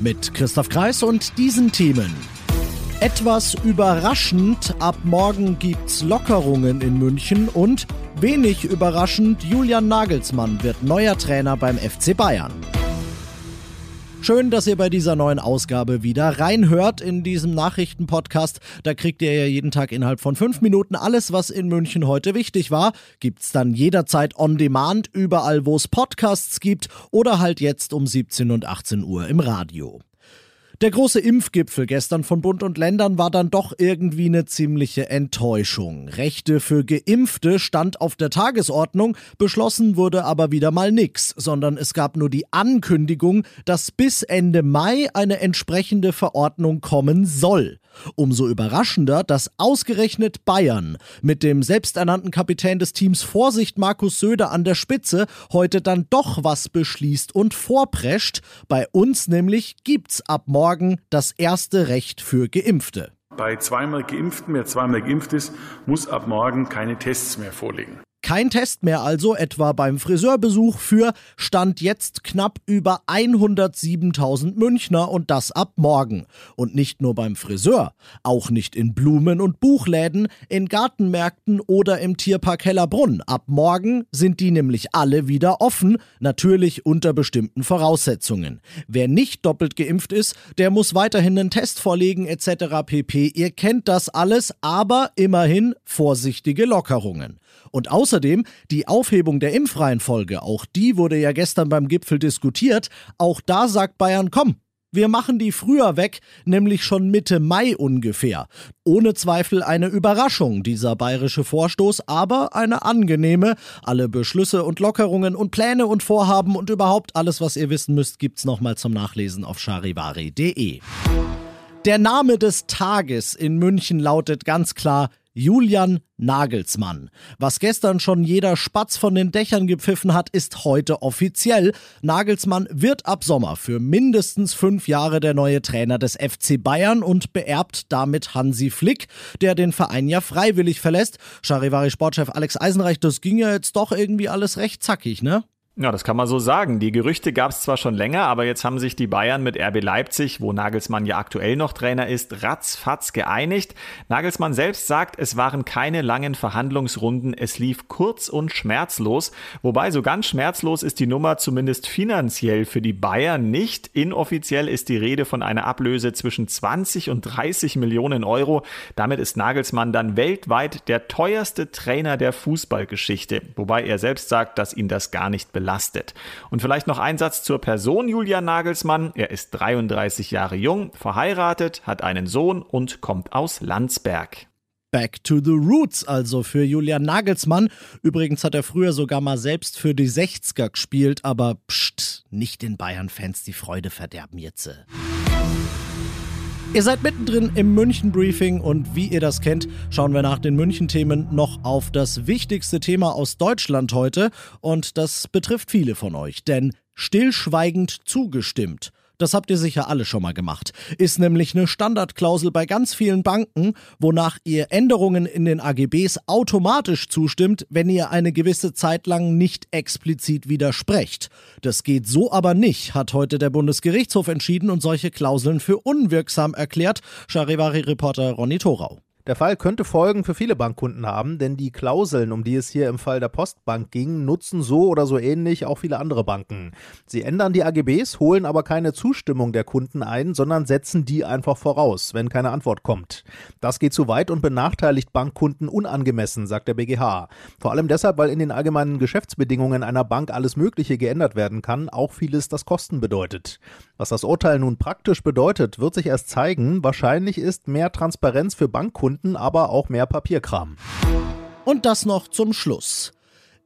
Mit Christoph Kreis und diesen Themen. Etwas überraschend, ab morgen gibt's Lockerungen in München und wenig überraschend, Julian Nagelsmann wird neuer Trainer beim FC Bayern. Schön, dass ihr bei dieser neuen Ausgabe wieder reinhört in diesem Nachrichtenpodcast. Da kriegt ihr ja jeden Tag innerhalb von fünf Minuten alles, was in München heute wichtig war. Gibt's dann jederzeit on demand, überall wo es Podcasts gibt oder halt jetzt um 17 und 18 Uhr im Radio. Der große Impfgipfel gestern von Bund und Ländern war dann doch irgendwie eine ziemliche Enttäuschung. Rechte für Geimpfte stand auf der Tagesordnung, beschlossen wurde aber wieder mal nix, sondern es gab nur die Ankündigung, dass bis Ende Mai eine entsprechende Verordnung kommen soll. Umso überraschender, dass ausgerechnet Bayern mit dem selbsternannten Kapitän des Teams Vorsicht Markus Söder an der Spitze heute dann doch was beschließt und vorprescht. Bei uns nämlich gibt's ab morgen das erste Recht für Geimpfte. Bei zweimal Geimpften, wer zweimal geimpft ist, muss ab morgen keine Tests mehr vorlegen. Kein Test mehr also, etwa beim Friseurbesuch für Stand jetzt knapp über 107.000 Münchner und das ab morgen. Und nicht nur beim Friseur, auch nicht in Blumen- und Buchläden, in Gartenmärkten oder im Tierpark Hellerbrunn. Ab morgen sind die nämlich alle wieder offen, natürlich unter bestimmten Voraussetzungen. Wer nicht doppelt geimpft ist, der muss weiterhin einen Test vorlegen etc. pp. Ihr kennt das alles, aber immerhin vorsichtige Lockerungen. Und außerdem die Aufhebung der Impfreihenfolge, auch die wurde ja gestern beim Gipfel diskutiert. Auch da sagt Bayern, komm, wir machen die früher weg, nämlich schon Mitte Mai ungefähr. Ohne Zweifel eine Überraschung, dieser bayerische Vorstoß, aber eine angenehme. Alle Beschlüsse und Lockerungen und Pläne und Vorhaben und überhaupt alles, was ihr wissen müsst, gibt's nochmal zum Nachlesen auf charivari.de. Der Name des Tages in München lautet ganz klar Julian Nagelsmann. Was gestern schon jeder Spatz von den Dächern gepfiffen hat, ist heute offiziell. Nagelsmann wird ab Sommer für mindestens fünf Jahre der neue Trainer des FC Bayern und beerbt damit Hansi Flick, der den Verein ja freiwillig verlässt. Charivari-Sportchef Alex Eisenreich, das ging ja jetzt doch irgendwie alles recht zackig, ne? Ja, das kann man so sagen. Die Gerüchte gab es zwar schon länger, aber jetzt haben sich die Bayern mit RB Leipzig, wo Nagelsmann ja aktuell noch Trainer ist, ratzfatz geeinigt. Nagelsmann selbst sagt, es waren keine langen Verhandlungsrunden, es lief kurz und schmerzlos. Wobei so ganz schmerzlos ist die Nummer zumindest finanziell für die Bayern nicht. Inoffiziell ist die Rede von einer Ablöse zwischen 20 und 30 Millionen Euro. Damit ist Nagelsmann dann weltweit der teuerste Trainer der Fußballgeschichte. Wobei er selbst sagt, dass ihn das gar nicht belastet belastet. Und vielleicht noch ein Satz zur Person Julian Nagelsmann. Er ist 33 Jahre jung, verheiratet, hat einen Sohn und kommt aus Landsberg. Back to the Roots, also für Julian Nagelsmann. Übrigens hat er früher sogar mal selbst für die 60er gespielt, aber pst, nicht den Bayern-Fans die Freude verderben jetzt. Ihr seid mittendrin im München-Briefing und wie ihr das kennt, schauen wir nach den München-Themen noch auf das wichtigste Thema aus Deutschland heute und das betrifft viele von euch, denn stillschweigend zugestimmt. Das habt ihr sicher alle schon mal gemacht. Ist nämlich eine Standardklausel bei ganz vielen Banken, wonach ihr Änderungen in den AGBs automatisch zustimmt, wenn ihr eine gewisse Zeit lang nicht explizit widersprecht. Das geht so aber nicht, hat heute der Bundesgerichtshof entschieden und solche Klauseln für unwirksam erklärt. Charivari-Reporter Ronny Thorau. Der Fall könnte Folgen für viele Bankkunden haben, denn die Klauseln, um die es hier im Fall der Postbank ging, nutzen so oder so ähnlich auch viele andere Banken. Sie ändern die AGBs, holen aber keine Zustimmung der Kunden ein, sondern setzen die einfach voraus, wenn keine Antwort kommt. Das geht zu weit und benachteiligt Bankkunden unangemessen, sagt der BGH. Vor allem deshalb, weil in den allgemeinen Geschäftsbedingungen einer Bank alles Mögliche geändert werden kann, auch vieles, das Kosten bedeutet. Was das Urteil nun praktisch bedeutet, wird sich erst zeigen. Wahrscheinlich ist mehr Transparenz für Bankkunden, aber auch mehr Papierkram. Und das noch zum Schluss.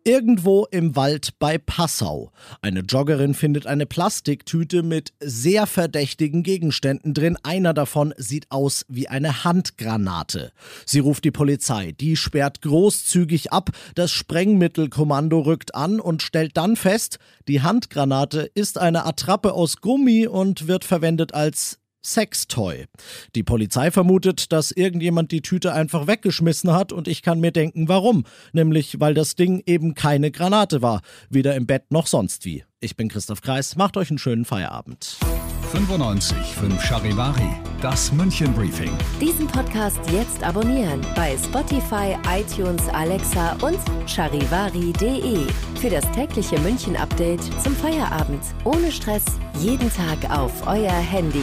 Irgendwo im Wald bei Passau. Eine Joggerin findet eine Plastiktüte mit sehr verdächtigen Gegenständen drin. Einer davon sieht aus wie eine Handgranate. Sie ruft die Polizei. Die sperrt großzügig ab. Das Sprengmittelkommando rückt an und stellt dann fest, die Handgranate ist eine Attrappe aus Gummi und wird verwendet als Sextoy. Die Polizei vermutet, dass irgendjemand die Tüte einfach weggeschmissen hat und ich kann mir denken, warum. Nämlich, weil das Ding eben keine Granate war. Weder im Bett noch sonst wie. Ich bin Christoph Kreis, macht euch einen schönen Feierabend. 95 5 Charivari, das München Briefing. Diesen Podcast jetzt abonnieren bei Spotify, iTunes, Alexa und charivari.de. Für das tägliche München Update zum Feierabend. Ohne Stress, jeden Tag auf euer Handy.